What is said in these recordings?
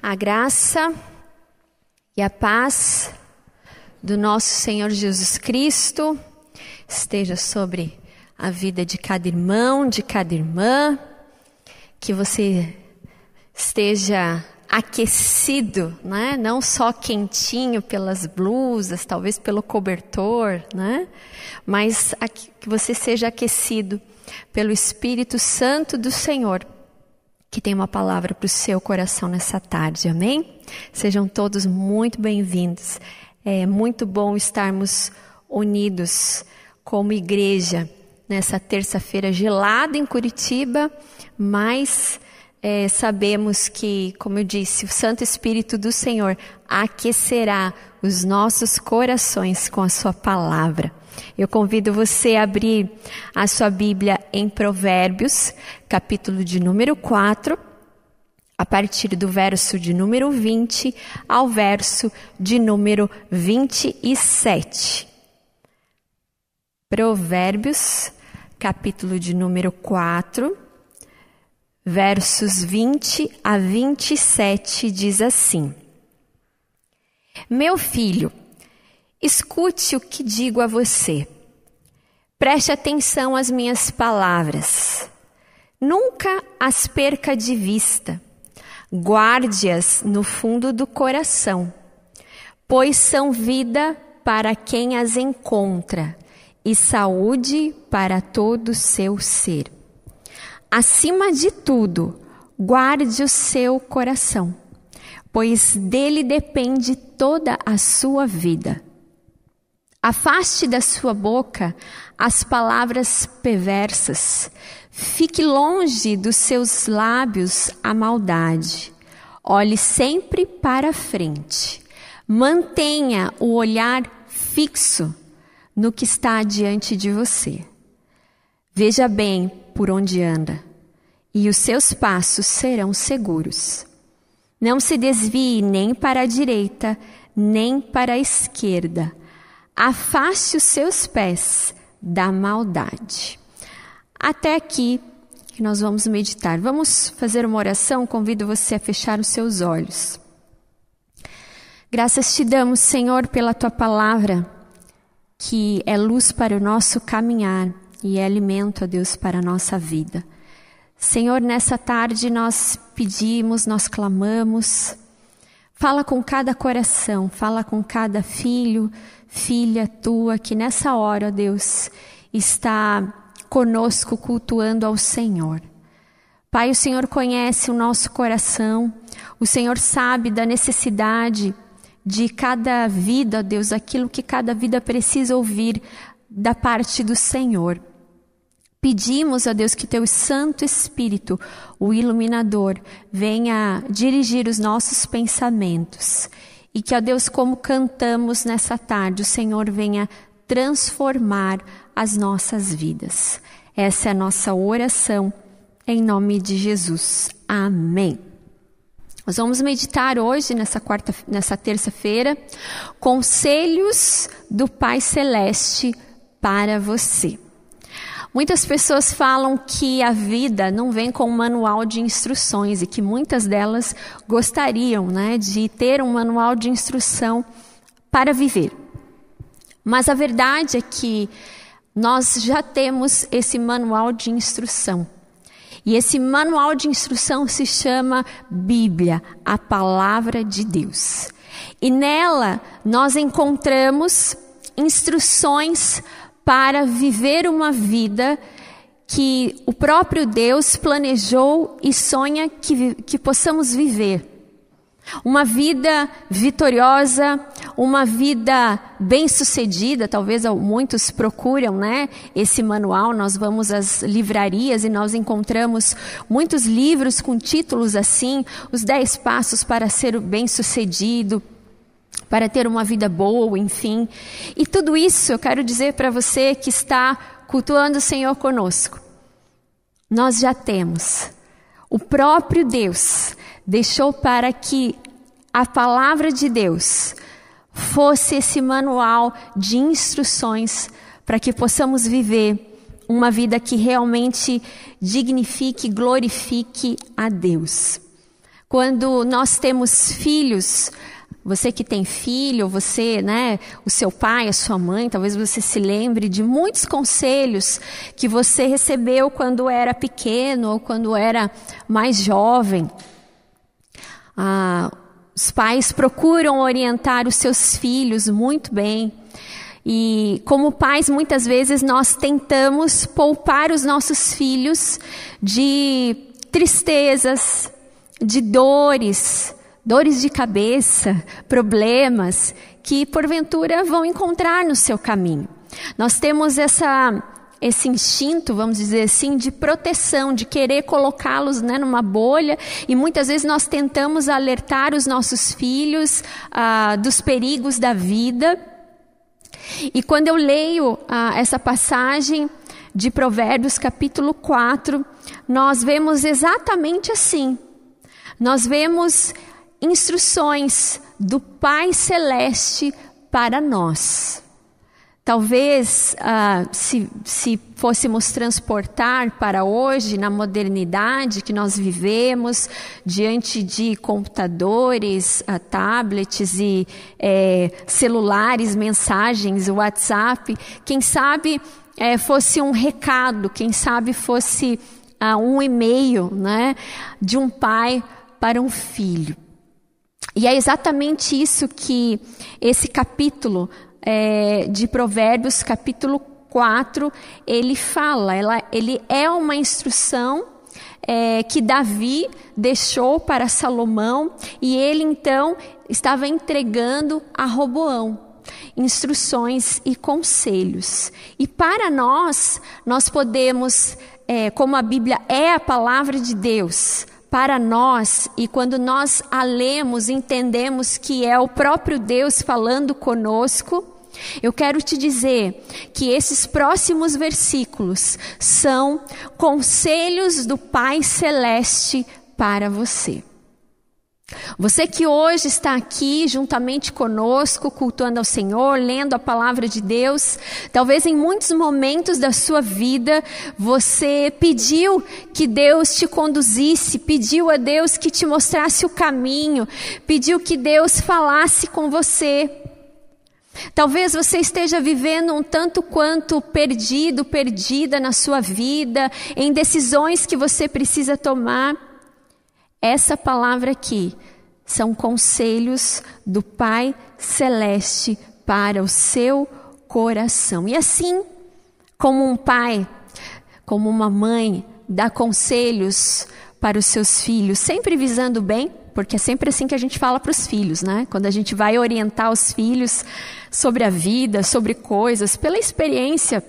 A graça e a paz do nosso Senhor Jesus Cristo esteja sobre a vida de cada irmão, de cada irmã, que você esteja aquecido, né? Não só quentinho pelas blusas, talvez pelo cobertor, né? Mas que você seja aquecido pelo Espírito Santo do Senhor que tem uma palavra para o seu coração nessa tarde, amém? Sejam todos muito bem-vindos. É muito bom estarmos unidos como igreja nessa terça-feira gelada em Curitiba, mas é, sabemos que, como eu disse, o Santo Espírito do Senhor aquecerá os nossos corações com a Sua palavra. Eu convido você a abrir a sua Bíblia em Provérbios, capítulo de número 4, a partir do verso de número 20 ao verso de número 27. Provérbios, capítulo de número 4, versos 20 a 27 diz assim: Meu filho, Escute o que digo a você. Preste atenção às minhas palavras. Nunca as perca de vista. Guarde-as no fundo do coração, pois são vida para quem as encontra e saúde para todo o seu ser. Acima de tudo, guarde o seu coração, pois dele depende toda a sua vida. Afaste da sua boca as palavras perversas. Fique longe dos seus lábios a maldade. Olhe sempre para frente. Mantenha o olhar fixo no que está diante de você. Veja bem por onde anda, e os seus passos serão seguros. Não se desvie nem para a direita, nem para a esquerda afaste os seus pés da maldade. Até aqui que nós vamos meditar. Vamos fazer uma oração. Convido você a fechar os seus olhos. Graças te damos, Senhor, pela tua palavra, que é luz para o nosso caminhar e é alimento, a Deus, para a nossa vida. Senhor, nessa tarde nós pedimos, nós clamamos. Fala com cada coração, fala com cada filho, filha tua que nessa hora, Deus, está conosco cultuando ao Senhor. Pai, o Senhor conhece o nosso coração, o Senhor sabe da necessidade de cada vida, Deus, aquilo que cada vida precisa ouvir da parte do Senhor. Pedimos a Deus que teu Santo Espírito, o iluminador, venha dirigir os nossos pensamentos e que, ó Deus, como cantamos nessa tarde, o Senhor venha transformar as nossas vidas. Essa é a nossa oração, em nome de Jesus. Amém. Nós vamos meditar hoje, nessa quarta, nessa terça-feira, conselhos do Pai Celeste para você. Muitas pessoas falam que a vida não vem com um manual de instruções e que muitas delas gostariam né, de ter um manual de instrução para viver. Mas a verdade é que nós já temos esse manual de instrução. E esse manual de instrução se chama Bíblia, a palavra de Deus. E nela nós encontramos instruções para viver uma vida que o próprio Deus planejou e sonha que, que possamos viver. Uma vida vitoriosa, uma vida bem-sucedida, talvez muitos procuram, né? Esse manual, nós vamos às livrarias e nós encontramos muitos livros com títulos assim, os 10 passos para ser bem-sucedido, para ter uma vida boa, enfim. E tudo isso eu quero dizer para você que está cultuando o Senhor conosco. Nós já temos. O próprio Deus deixou para que a palavra de Deus fosse esse manual de instruções para que possamos viver uma vida que realmente dignifique, glorifique a Deus. Quando nós temos filhos, você que tem filho, você, né, o seu pai, a sua mãe, talvez você se lembre de muitos conselhos que você recebeu quando era pequeno ou quando era mais jovem. Ah, os pais procuram orientar os seus filhos muito bem. E como pais, muitas vezes nós tentamos poupar os nossos filhos de tristezas, de dores, dores de cabeça, problemas que porventura vão encontrar no seu caminho. Nós temos essa esse instinto, vamos dizer assim, de proteção, de querer colocá-los né, numa bolha, e muitas vezes nós tentamos alertar os nossos filhos ah, dos perigos da vida. E quando eu leio ah, essa passagem de Provérbios, capítulo 4, nós vemos exatamente assim. Nós vemos instruções do Pai Celeste para nós. Talvez, ah, se, se fôssemos transportar para hoje, na modernidade que nós vivemos, diante de computadores, ah, tablets e é, celulares, mensagens, WhatsApp, quem sabe é, fosse um recado, quem sabe fosse ah, um e-mail né, de um pai para um filho. E é exatamente isso que esse capítulo é, de Provérbios, capítulo 4, ele fala. Ela, ele é uma instrução é, que Davi deixou para Salomão e ele então estava entregando a Roboão instruções e conselhos. E para nós, nós podemos, é, como a Bíblia é a palavra de Deus, para nós, e quando nós a lemos, entendemos que é o próprio Deus falando conosco, eu quero te dizer que esses próximos versículos são conselhos do Pai Celeste para você. Você que hoje está aqui juntamente conosco, cultuando ao Senhor, lendo a palavra de Deus, talvez em muitos momentos da sua vida você pediu que Deus te conduzisse, pediu a Deus que te mostrasse o caminho, pediu que Deus falasse com você. Talvez você esteja vivendo um tanto quanto perdido, perdida na sua vida, em decisões que você precisa tomar. Essa palavra aqui são conselhos do Pai Celeste para o seu coração. E assim como um pai, como uma mãe, dá conselhos para os seus filhos, sempre visando o bem, porque é sempre assim que a gente fala para os filhos, né? Quando a gente vai orientar os filhos sobre a vida, sobre coisas, pela experiência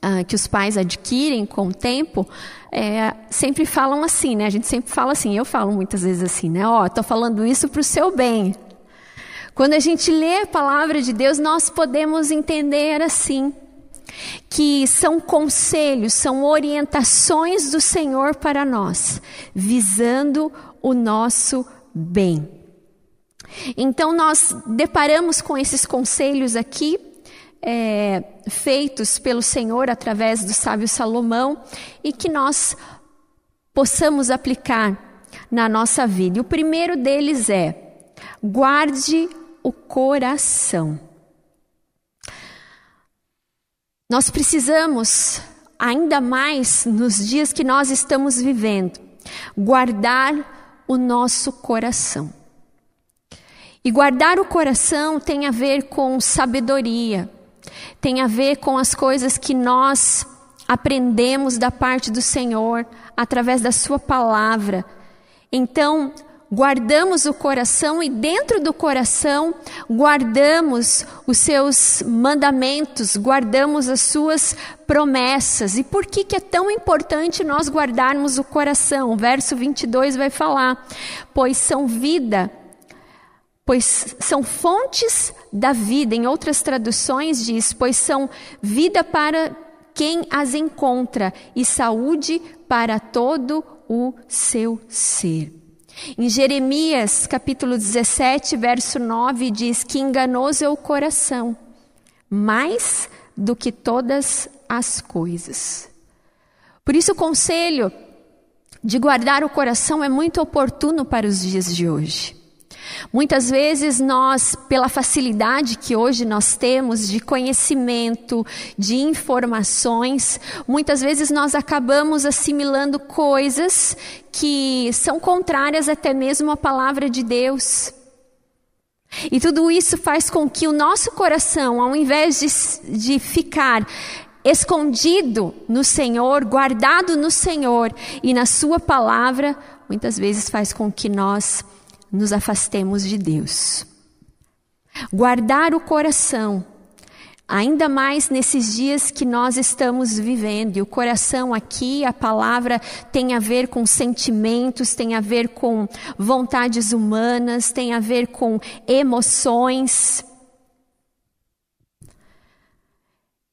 ah, que os pais adquirem com o tempo, é, sempre falam assim, né? A gente sempre fala assim, eu falo muitas vezes assim, né? Ó, oh, tô falando isso para o seu bem. Quando a gente lê a palavra de Deus, nós podemos entender assim, que são conselhos, são orientações do Senhor para nós, visando o nosso bem. Então, nós deparamos com esses conselhos aqui, é, feitos pelo Senhor através do sábio Salomão e que nós possamos aplicar na nossa vida. E o primeiro deles é: guarde o coração. Nós precisamos, ainda mais nos dias que nós estamos vivendo, guardar o nosso coração. E guardar o coração tem a ver com sabedoria, tem a ver com as coisas que nós aprendemos da parte do Senhor através da Sua palavra. Então, guardamos o coração e dentro do coração guardamos os seus mandamentos, guardamos as suas promessas. E por que, que é tão importante nós guardarmos o coração? O verso 22 vai falar: pois são vida pois são fontes da vida. Em outras traduções diz, pois são vida para quem as encontra e saúde para todo o seu ser. Em Jeremias, capítulo 17, verso 9, diz que enganoso é o coração, mais do que todas as coisas. Por isso, o conselho de guardar o coração é muito oportuno para os dias de hoje. Muitas vezes nós, pela facilidade que hoje nós temos de conhecimento, de informações, muitas vezes nós acabamos assimilando coisas que são contrárias até mesmo à palavra de Deus. E tudo isso faz com que o nosso coração, ao invés de, de ficar escondido no Senhor, guardado no Senhor e na Sua palavra, muitas vezes faz com que nós nos afastemos de Deus. Guardar o coração, ainda mais nesses dias que nós estamos vivendo, e o coração aqui, a palavra tem a ver com sentimentos, tem a ver com vontades humanas, tem a ver com emoções.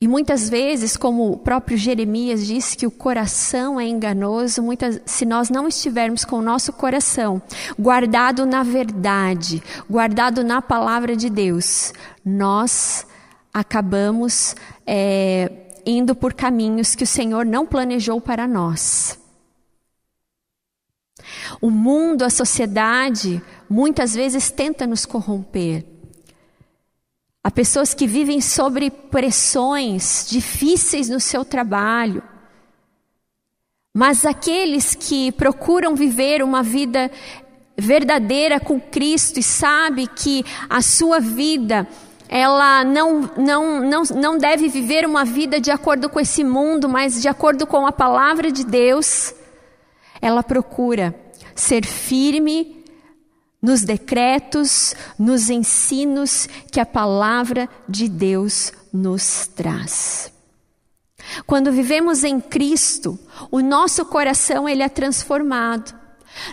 E muitas vezes, como o próprio Jeremias disse que o coração é enganoso, muitas, se nós não estivermos com o nosso coração guardado na verdade, guardado na palavra de Deus, nós acabamos é, indo por caminhos que o Senhor não planejou para nós. O mundo, a sociedade, muitas vezes tenta nos corromper. Há pessoas que vivem sobre pressões difíceis no seu trabalho. Mas aqueles que procuram viver uma vida verdadeira com Cristo e sabe que a sua vida ela não, não, não, não deve viver uma vida de acordo com esse mundo, mas de acordo com a palavra de Deus, ela procura ser firme nos decretos, nos ensinos que a palavra de Deus nos traz. Quando vivemos em Cristo, o nosso coração ele é transformado.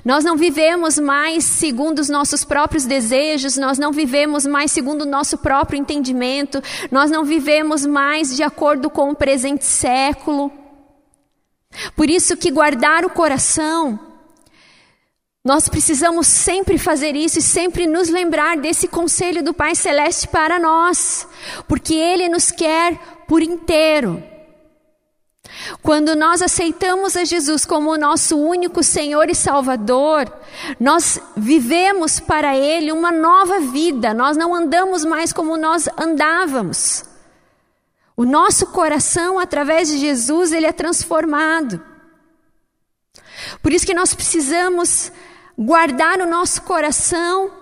Nós não vivemos mais segundo os nossos próprios desejos, nós não vivemos mais segundo o nosso próprio entendimento, nós não vivemos mais de acordo com o presente século. Por isso que guardar o coração nós precisamos sempre fazer isso e sempre nos lembrar desse conselho do Pai Celeste para nós, porque Ele nos quer por inteiro. Quando nós aceitamos a Jesus como o nosso único Senhor e Salvador, nós vivemos para Ele uma nova vida, nós não andamos mais como nós andávamos. O nosso coração, através de Jesus, ele é transformado. Por isso que nós precisamos guardar o nosso coração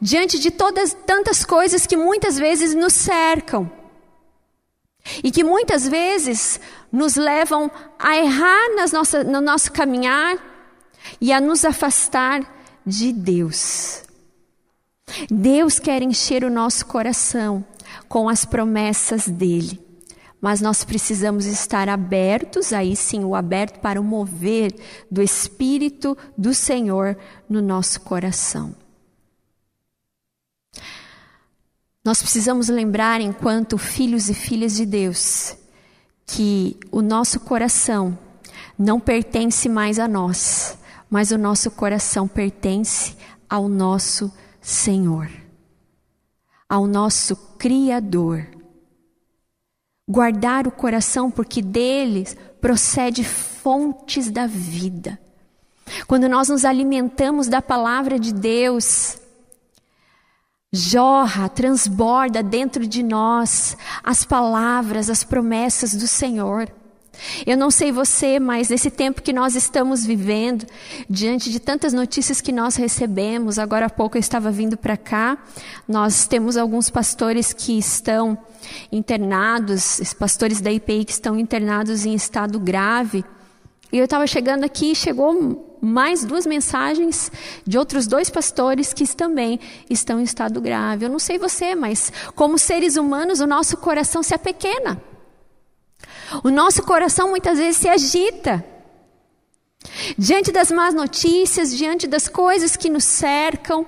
diante de todas tantas coisas que muitas vezes nos cercam e que muitas vezes nos levam a errar nas no nosso caminhar e a nos afastar de Deus. Deus quer encher o nosso coração com as promessas dele mas nós precisamos estar abertos, aí sim, o aberto para o mover do Espírito do Senhor no nosso coração. Nós precisamos lembrar, enquanto filhos e filhas de Deus, que o nosso coração não pertence mais a nós, mas o nosso coração pertence ao nosso Senhor, ao nosso Criador guardar o coração, porque deles procede fontes da vida. Quando nós nos alimentamos da palavra de Deus, jorra, transborda dentro de nós as palavras, as promessas do Senhor. Eu não sei você, mas nesse tempo que nós estamos vivendo, diante de tantas notícias que nós recebemos, agora há pouco eu estava vindo para cá, nós temos alguns pastores que estão internados, pastores da IPI que estão internados em estado grave. E eu estava chegando aqui e chegou mais duas mensagens de outros dois pastores que também estão em estado grave. Eu não sei você, mas como seres humanos, o nosso coração se apequena. O nosso coração muitas vezes se agita. Diante das más notícias, diante das coisas que nos cercam.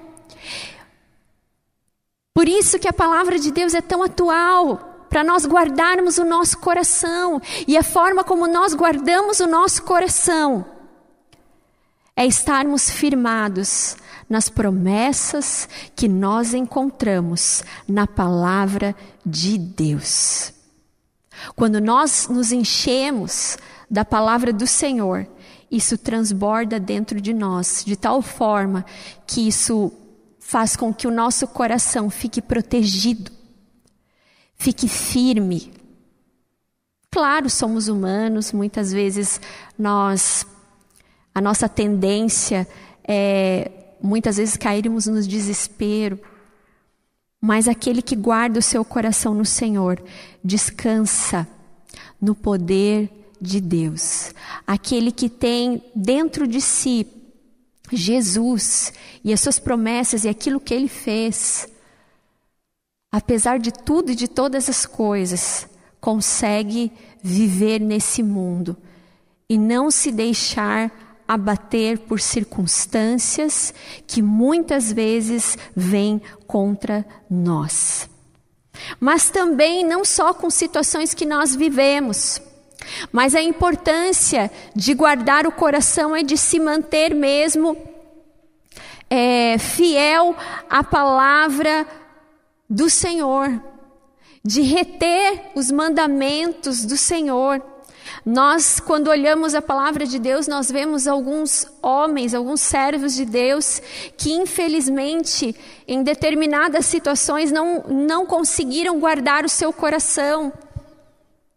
Por isso que a palavra de Deus é tão atual, para nós guardarmos o nosso coração. E a forma como nós guardamos o nosso coração é estarmos firmados nas promessas que nós encontramos na palavra de Deus. Quando nós nos enchemos da palavra do Senhor isso transborda dentro de nós, de tal forma que isso faz com que o nosso coração fique protegido, fique firme. Claro, somos humanos, muitas vezes nós a nossa tendência é muitas vezes cairmos no desespero. Mas aquele que guarda o seu coração no Senhor descansa no poder de Deus. Aquele que tem dentro de si Jesus e as suas promessas e aquilo que ele fez, apesar de tudo e de todas as coisas, consegue viver nesse mundo e não se deixar abater por circunstâncias que muitas vezes vêm contra nós. Mas também não só com situações que nós vivemos, mas a importância de guardar o coração é de se manter mesmo é, fiel à palavra do Senhor, de reter os mandamentos do Senhor. Nós, quando olhamos a palavra de Deus, nós vemos alguns homens, alguns servos de Deus, que infelizmente, em determinadas situações, não, não conseguiram guardar o seu coração.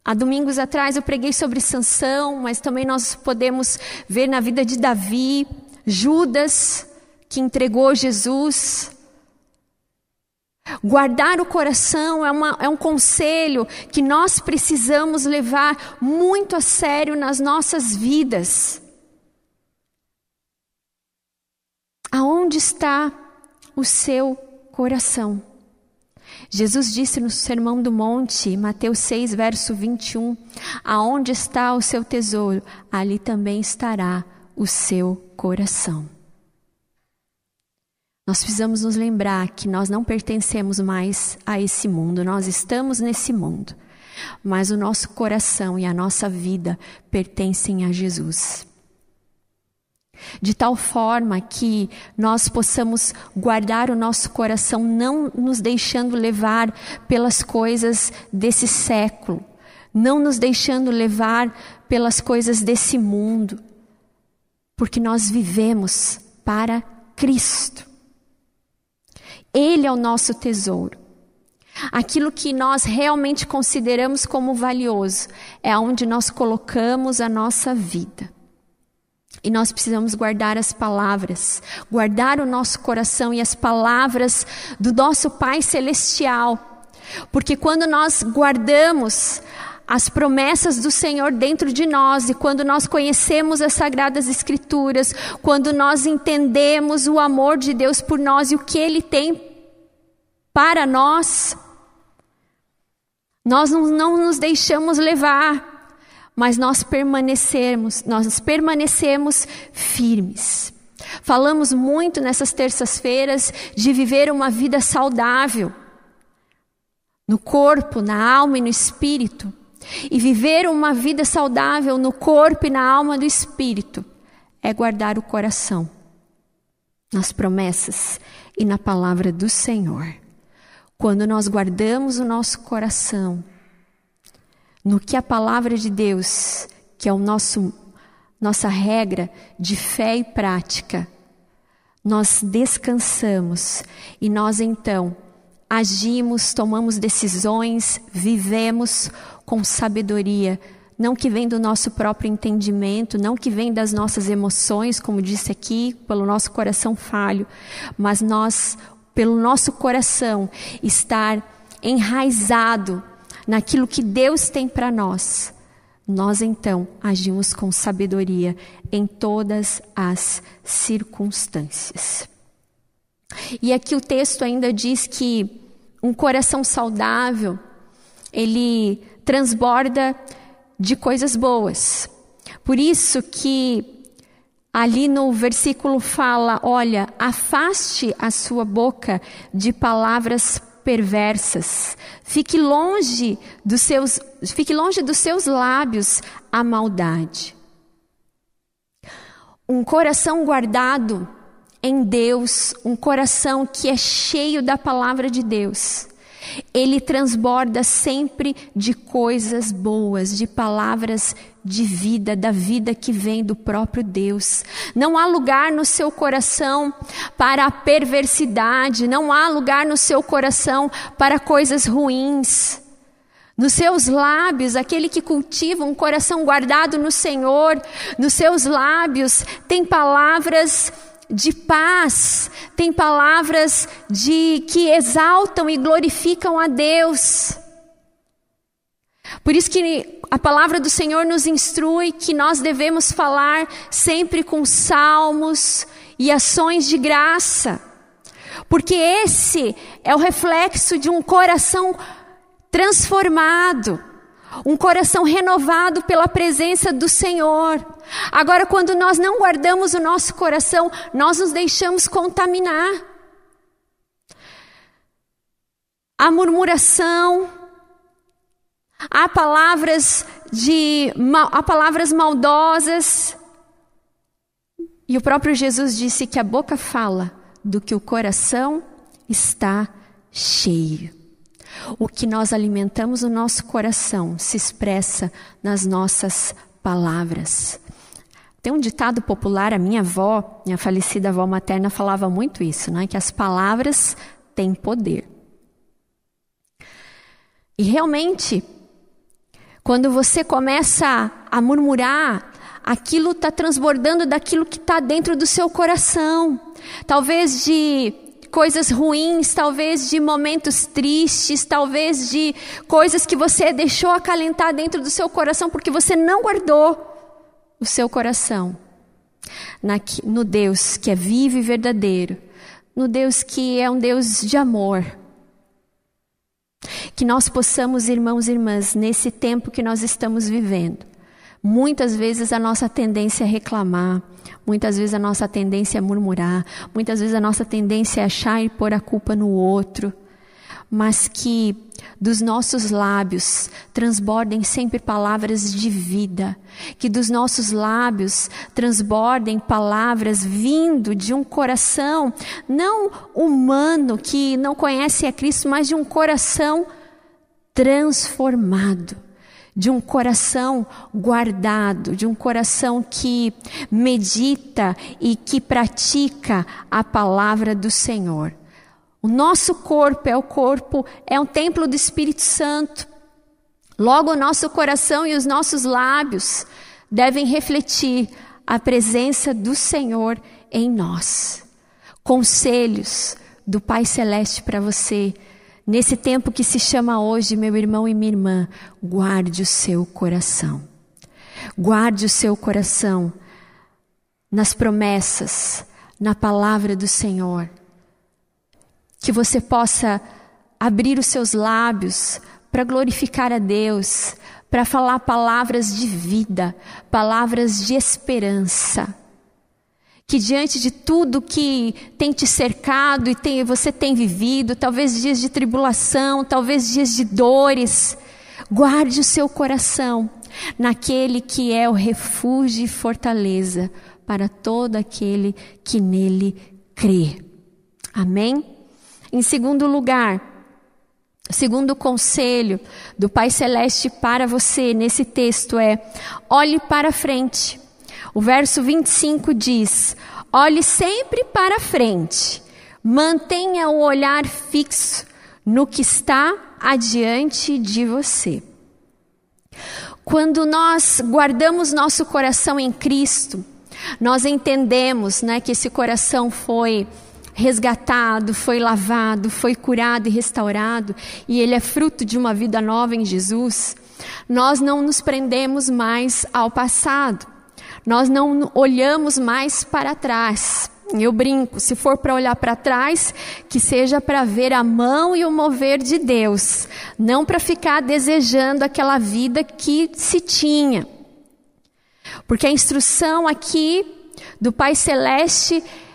Há domingos atrás eu preguei sobre Sansão, mas também nós podemos ver na vida de Davi, Judas, que entregou Jesus. Guardar o coração é, uma, é, um conselho que nós precisamos levar muito a sério nas nossas vidas. Aonde está o seu coração? Jesus disse no Sermão do Monte, Mateus 6, verso 21, Aonde está o seu tesouro, ali também estará o seu coração. Nós precisamos nos lembrar que nós não pertencemos mais a esse mundo, nós estamos nesse mundo, mas o nosso coração e a nossa vida pertencem a Jesus. De tal forma que nós possamos guardar o nosso coração, não nos deixando levar pelas coisas desse século, não nos deixando levar pelas coisas desse mundo, porque nós vivemos para Cristo. Ele é o nosso tesouro. Aquilo que nós realmente consideramos como valioso é onde nós colocamos a nossa vida. E nós precisamos guardar as palavras, guardar o nosso coração e as palavras do nosso Pai Celestial. Porque quando nós guardamos as promessas do Senhor dentro de nós e quando nós conhecemos as sagradas escrituras, quando nós entendemos o amor de Deus por nós e o que ele tem para nós, nós não, não nos deixamos levar, mas nós permanecemos, nós permanecemos firmes. Falamos muito nessas terças-feiras de viver uma vida saudável no corpo, na alma e no espírito. E viver uma vida saudável no corpo e na alma do espírito é guardar o coração nas promessas e na palavra do Senhor. Quando nós guardamos o nosso coração no que a palavra de Deus, que é o nosso nossa regra de fé e prática, nós descansamos e nós então agimos, tomamos decisões, vivemos com sabedoria, não que vem do nosso próprio entendimento, não que vem das nossas emoções, como disse aqui, pelo nosso coração falho, mas nós, pelo nosso coração estar enraizado naquilo que Deus tem para nós, nós então agimos com sabedoria em todas as circunstâncias. E aqui o texto ainda diz que um coração saudável, ele transborda de coisas boas. Por isso que ali no versículo fala, olha, afaste a sua boca de palavras perversas. Fique longe dos seus, fique longe dos seus lábios a maldade. Um coração guardado em Deus, um coração que é cheio da palavra de Deus, Ele transborda sempre de coisas boas, de palavras de vida, da vida que vem do próprio Deus. Não há lugar no seu coração para a perversidade, não há lugar no seu coração para coisas ruins. Nos seus lábios, aquele que cultiva um coração guardado no Senhor, nos seus lábios tem palavras de paz, tem palavras de que exaltam e glorificam a Deus. Por isso que a palavra do Senhor nos instrui que nós devemos falar sempre com salmos e ações de graça. Porque esse é o reflexo de um coração transformado, um coração renovado pela presença do Senhor. Agora, quando nós não guardamos o nosso coração, nós nos deixamos contaminar. A murmuração, há palavras de há palavras maldosas. E o próprio Jesus disse que a boca fala do que o coração está cheio. O que nós alimentamos no nosso coração se expressa nas nossas palavras. Tem um ditado popular, a minha avó, minha falecida avó materna, falava muito isso, né? que as palavras têm poder. E realmente, quando você começa a murmurar, aquilo está transbordando daquilo que está dentro do seu coração. Talvez de coisas ruins, talvez de momentos tristes, talvez de coisas que você deixou acalentar dentro do seu coração porque você não guardou o seu coração no Deus que é vivo e verdadeiro, no Deus que é um Deus de amor. Que nós possamos, irmãos e irmãs, nesse tempo que nós estamos vivendo, muitas vezes a nossa tendência é reclamar, muitas vezes a nossa tendência é murmurar, muitas vezes a nossa tendência é achar e pôr a culpa no outro. Mas que dos nossos lábios transbordem sempre palavras de vida, que dos nossos lábios transbordem palavras vindo de um coração não humano que não conhece a Cristo, mas de um coração transformado de um coração guardado, de um coração que medita e que pratica a palavra do Senhor. O nosso corpo é o corpo, é um templo do Espírito Santo. Logo, o nosso coração e os nossos lábios devem refletir a presença do Senhor em nós. Conselhos do Pai Celeste para você, nesse tempo que se chama hoje, meu irmão e minha irmã, guarde o seu coração. Guarde o seu coração nas promessas, na palavra do Senhor que você possa abrir os seus lábios para glorificar a Deus, para falar palavras de vida, palavras de esperança. Que diante de tudo que tem te cercado e tem, você tem vivido, talvez dias de tribulação, talvez dias de dores, guarde o seu coração naquele que é o refúgio e fortaleza para todo aquele que nele crê. Amém? Em segundo lugar, segundo conselho do Pai Celeste para você nesse texto é: olhe para frente. O verso 25 diz: olhe sempre para frente, mantenha o olhar fixo no que está adiante de você. Quando nós guardamos nosso coração em Cristo, nós entendemos né, que esse coração foi resgatado, foi lavado, foi curado e restaurado, e ele é fruto de uma vida nova em Jesus, nós não nos prendemos mais ao passado, nós não olhamos mais para trás. Eu brinco, se for para olhar para trás, que seja para ver a mão e o mover de Deus, não para ficar desejando aquela vida que se tinha. Porque a instrução aqui do Pai Celeste é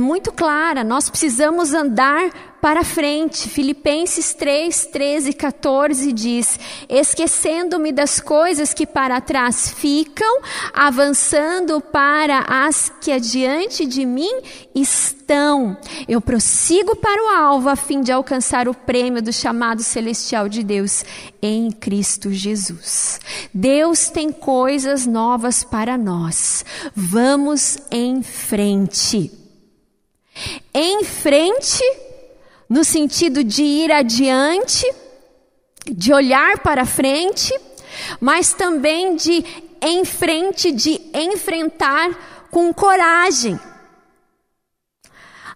muito clara, nós precisamos andar para frente. Filipenses 3, 13 e 14 diz: Esquecendo-me das coisas que para trás ficam, avançando para as que adiante de mim estão. Eu prossigo para o alvo a fim de alcançar o prêmio do chamado celestial de Deus em Cristo Jesus. Deus tem coisas novas para nós. Vamos em frente. Em frente, no sentido de ir adiante, de olhar para frente, mas também de em frente, de enfrentar com coragem.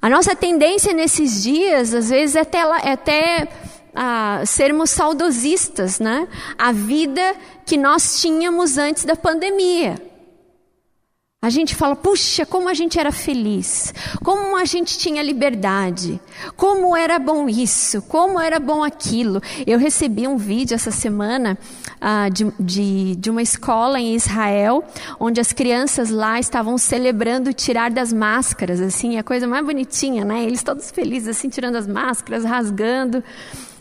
A nossa tendência nesses dias, às vezes, é até, é até ah, sermos saudosistas, né? A vida que nós tínhamos antes da pandemia. A gente fala, puxa, como a gente era feliz, como a gente tinha liberdade, como era bom isso, como era bom aquilo. Eu recebi um vídeo essa semana ah, de, de, de uma escola em Israel, onde as crianças lá estavam celebrando tirar das máscaras, assim, a coisa mais bonitinha, né? Eles todos felizes, assim, tirando as máscaras, rasgando.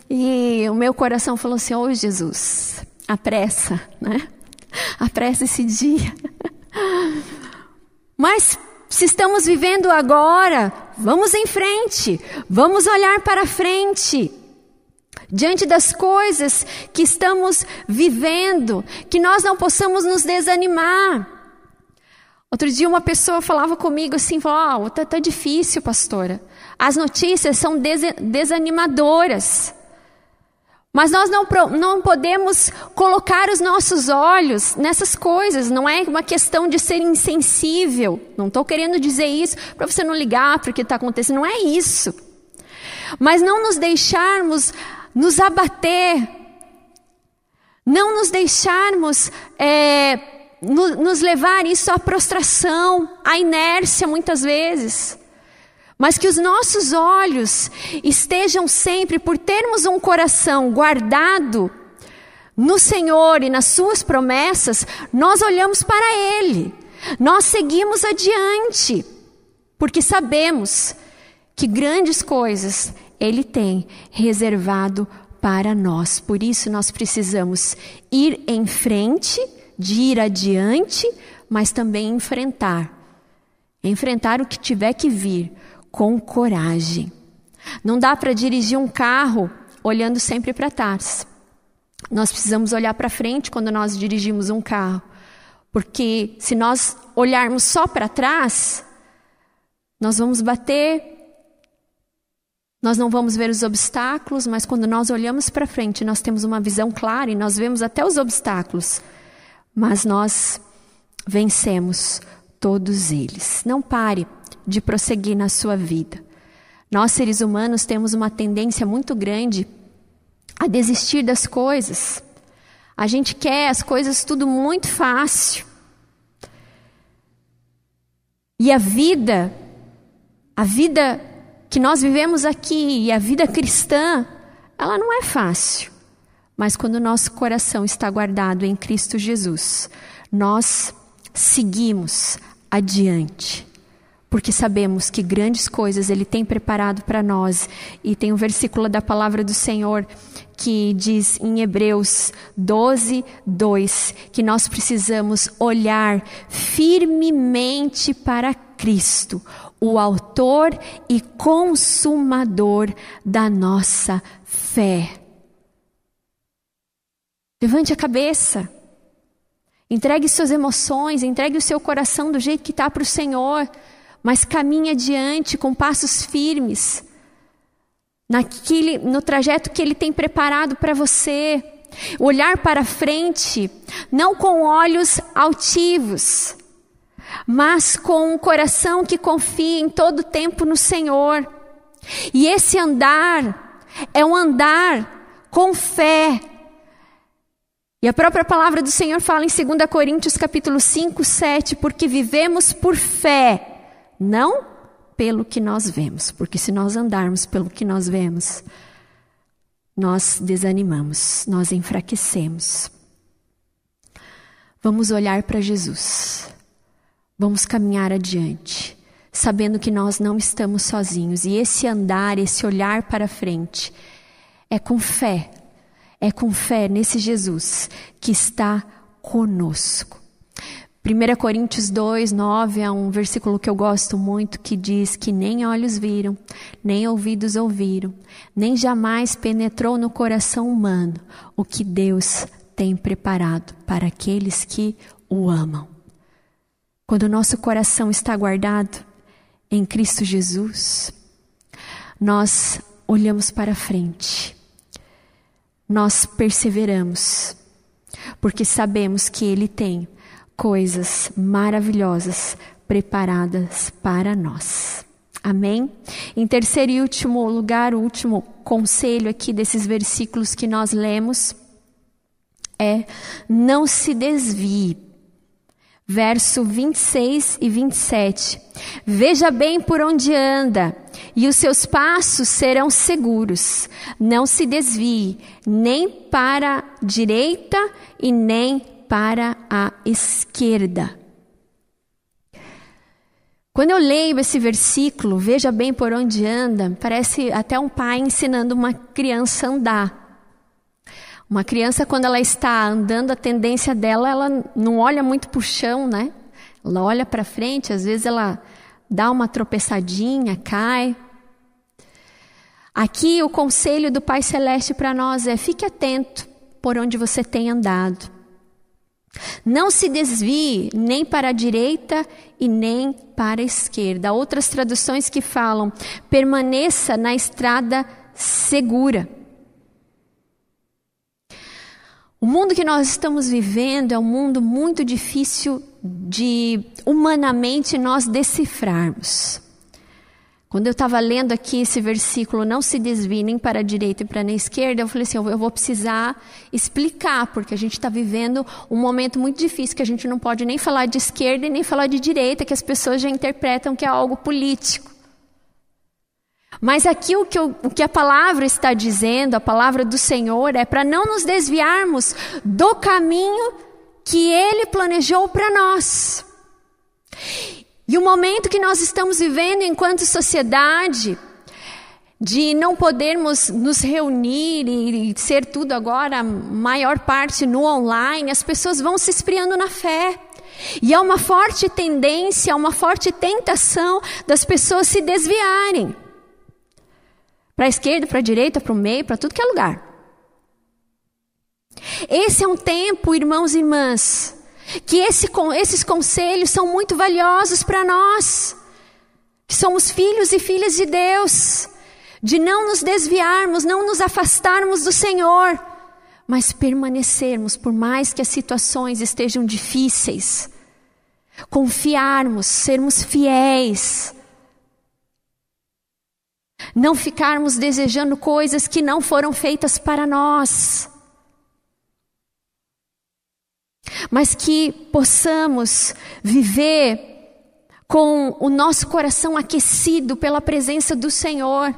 E o meu coração falou assim: Oh Jesus, apressa, né? Apressa esse dia. Mas se estamos vivendo agora, vamos em frente, vamos olhar para frente. Diante das coisas que estamos vivendo, que nós não possamos nos desanimar. Outro dia uma pessoa falava comigo assim, falou, oh, tá, tá difícil, pastora. As notícias são des desanimadoras. Mas nós não, não podemos colocar os nossos olhos nessas coisas, não é uma questão de ser insensível. Não estou querendo dizer isso para você não ligar para o que está acontecendo, não é isso. Mas não nos deixarmos nos abater, não nos deixarmos é, no, nos levar isso à prostração, à inércia muitas vezes mas que os nossos olhos estejam sempre, por termos um coração guardado no Senhor e nas Suas promessas, nós olhamos para Ele, nós seguimos adiante, porque sabemos que grandes coisas Ele tem reservado para nós. Por isso nós precisamos ir em frente, de ir adiante, mas também enfrentar. Enfrentar o que tiver que vir com coragem. Não dá para dirigir um carro olhando sempre para trás. Nós precisamos olhar para frente quando nós dirigimos um carro. Porque se nós olharmos só para trás, nós vamos bater, nós não vamos ver os obstáculos, mas quando nós olhamos para frente, nós temos uma visão clara e nós vemos até os obstáculos. Mas nós vencemos todos eles. Não pare de prosseguir na sua vida. Nós, seres humanos, temos uma tendência muito grande a desistir das coisas. A gente quer as coisas tudo muito fácil. E a vida, a vida que nós vivemos aqui e a vida cristã, ela não é fácil. Mas quando o nosso coração está guardado em Cristo Jesus, nós seguimos adiante porque sabemos que grandes coisas Ele tem preparado para nós. E tem um versículo da palavra do Senhor que diz em Hebreus 12, 2, que nós precisamos olhar firmemente para Cristo, o Autor e Consumador da nossa fé. Levante a cabeça. Entregue suas emoções, entregue o seu coração do jeito que está para o Senhor mas caminhe adiante com passos firmes, naquele, no trajeto que Ele tem preparado para você. Olhar para frente, não com olhos altivos, mas com um coração que confia em todo tempo no Senhor. E esse andar é um andar com fé. E a própria palavra do Senhor fala em 2 Coríntios capítulo 5, 7, porque vivemos por fé não pelo que nós vemos, porque se nós andarmos pelo que nós vemos, nós desanimamos, nós enfraquecemos. Vamos olhar para Jesus, vamos caminhar adiante, sabendo que nós não estamos sozinhos. E esse andar, esse olhar para frente, é com fé, é com fé nesse Jesus que está conosco. 1 Coríntios 2, 9 é um versículo que eu gosto muito que diz que nem olhos viram, nem ouvidos ouviram, nem jamais penetrou no coração humano o que Deus tem preparado para aqueles que o amam. Quando o nosso coração está guardado em Cristo Jesus, nós olhamos para frente, nós perseveramos, porque sabemos que Ele tem coisas maravilhosas preparadas para nós. Amém? Em terceiro e último lugar, o último conselho aqui desses versículos que nós lemos é: não se desvie. Verso 26 e 27. Veja bem por onde anda, e os seus passos serão seguros. Não se desvie, nem para a direita e nem para a esquerda. Quando eu leio esse versículo, veja bem por onde anda, parece até um pai ensinando uma criança a andar. Uma criança, quando ela está andando, a tendência dela, ela não olha muito para o chão, né? Ela olha para frente, às vezes ela dá uma tropeçadinha, cai. Aqui o conselho do Pai Celeste para nós é: fique atento por onde você tem andado. Não se desvie nem para a direita e nem para a esquerda. Outras traduções que falam: permaneça na estrada segura. O mundo que nós estamos vivendo é um mundo muito difícil de humanamente nós decifrarmos. Quando eu estava lendo aqui esse versículo, não se desvie nem para a direita e para a esquerda, eu falei assim, eu vou precisar explicar, porque a gente está vivendo um momento muito difícil, que a gente não pode nem falar de esquerda e nem falar de direita, que as pessoas já interpretam que é algo político. Mas aqui o que, eu, o que a palavra está dizendo, a palavra do Senhor, é para não nos desviarmos do caminho que Ele planejou para nós. E o momento que nós estamos vivendo enquanto sociedade, de não podermos nos reunir e ser tudo agora, maior parte no online, as pessoas vão se esfriando na fé. E há uma forte tendência, uma forte tentação das pessoas se desviarem para a esquerda, para a direita, para o meio, para tudo que é lugar. Esse é um tempo, irmãos e irmãs, que esse, esses conselhos são muito valiosos para nós, que somos filhos e filhas de Deus, de não nos desviarmos, não nos afastarmos do Senhor, mas permanecermos, por mais que as situações estejam difíceis, confiarmos, sermos fiéis, não ficarmos desejando coisas que não foram feitas para nós mas que possamos viver com o nosso coração aquecido pela presença do Senhor.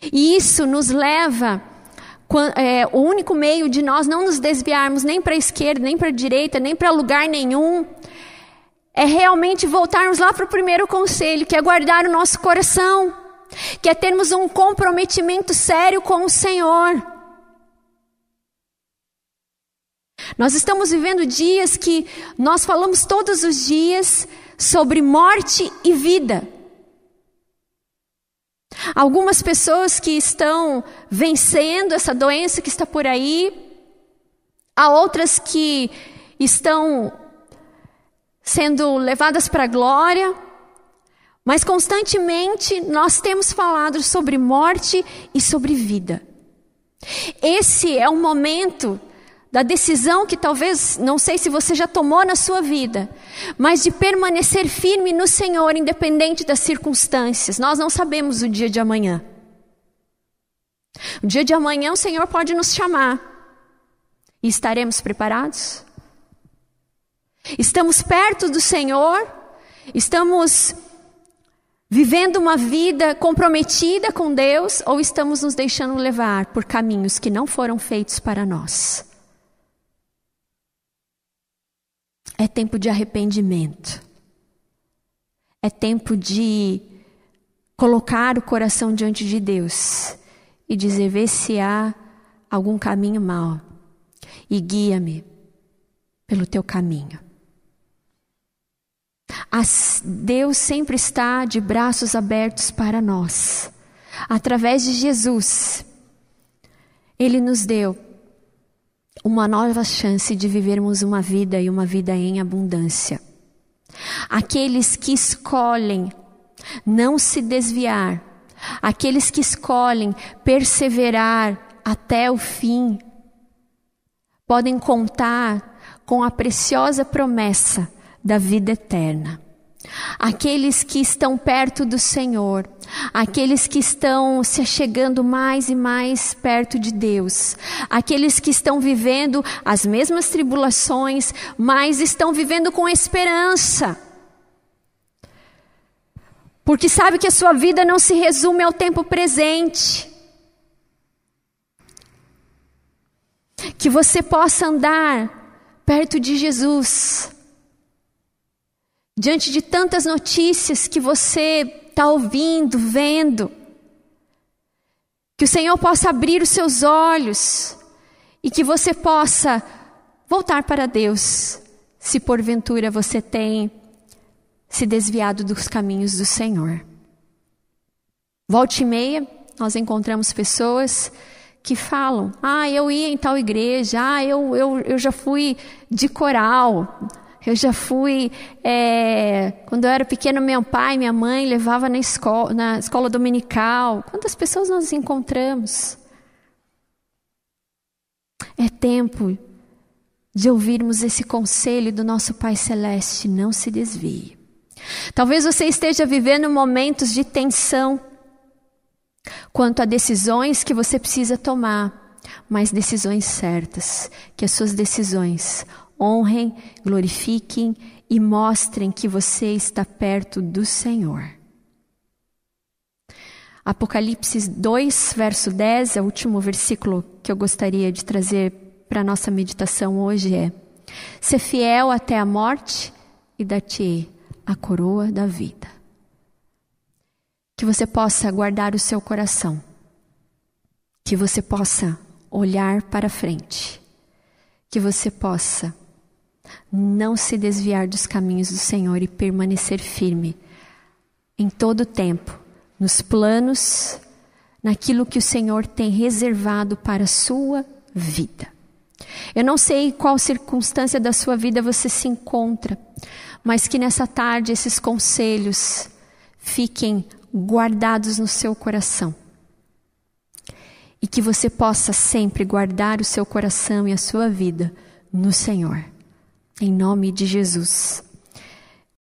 E isso nos leva, é, o único meio de nós não nos desviarmos nem para a esquerda, nem para a direita, nem para lugar nenhum, é realmente voltarmos lá para o primeiro conselho, que é guardar o nosso coração, que é termos um comprometimento sério com o Senhor. Nós estamos vivendo dias que nós falamos todos os dias sobre morte e vida. Algumas pessoas que estão vencendo essa doença que está por aí, há outras que estão sendo levadas para a glória, mas constantemente nós temos falado sobre morte e sobre vida. Esse é um momento da decisão que talvez, não sei se você já tomou na sua vida, mas de permanecer firme no Senhor, independente das circunstâncias. Nós não sabemos o dia de amanhã. O dia de amanhã o Senhor pode nos chamar. E estaremos preparados? Estamos perto do Senhor? Estamos vivendo uma vida comprometida com Deus ou estamos nos deixando levar por caminhos que não foram feitos para nós? É tempo de arrependimento. É tempo de colocar o coração diante de Deus e dizer: vê se há algum caminho mau e guia-me pelo teu caminho. As, Deus sempre está de braços abertos para nós. Através de Jesus, Ele nos deu uma nova chance de vivermos uma vida e uma vida em abundância. Aqueles que escolhem não se desviar, aqueles que escolhem perseverar até o fim, podem contar com a preciosa promessa da vida eterna. Aqueles que estão perto do Senhor, aqueles que estão se chegando mais e mais perto de Deus, aqueles que estão vivendo as mesmas tribulações, mas estão vivendo com esperança. Porque sabe que a sua vida não se resume ao tempo presente. Que você possa andar perto de Jesus diante de tantas notícias que você está ouvindo, vendo. Que o Senhor possa abrir os seus olhos e que você possa voltar para Deus, se porventura você tem se desviado dos caminhos do Senhor. Volte e meia, nós encontramos pessoas que falam: Ah, eu ia em tal igreja, ah, eu, eu, eu já fui de coral. Eu já fui, é, quando eu era pequeno, meu pai minha mãe levava na escola, na escola dominical. Quantas pessoas nós encontramos? É tempo de ouvirmos esse conselho do nosso Pai Celeste: não se desvie. Talvez você esteja vivendo momentos de tensão quanto a decisões que você precisa tomar, mas decisões certas, que as suas decisões honrem, glorifiquem e mostrem que você está perto do Senhor. Apocalipse 2, verso 10, é o último versículo que eu gostaria de trazer para a nossa meditação hoje é: Ser fiel até a morte e dar-te a coroa da vida. Que você possa guardar o seu coração, que você possa olhar para frente, que você possa não se desviar dos caminhos do Senhor e permanecer firme em todo o tempo, nos planos, naquilo que o Senhor tem reservado para a sua vida. Eu não sei qual circunstância da sua vida você se encontra, mas que nessa tarde esses conselhos fiquem guardados no seu coração. E que você possa sempre guardar o seu coração e a sua vida no Senhor. Em nome de Jesus.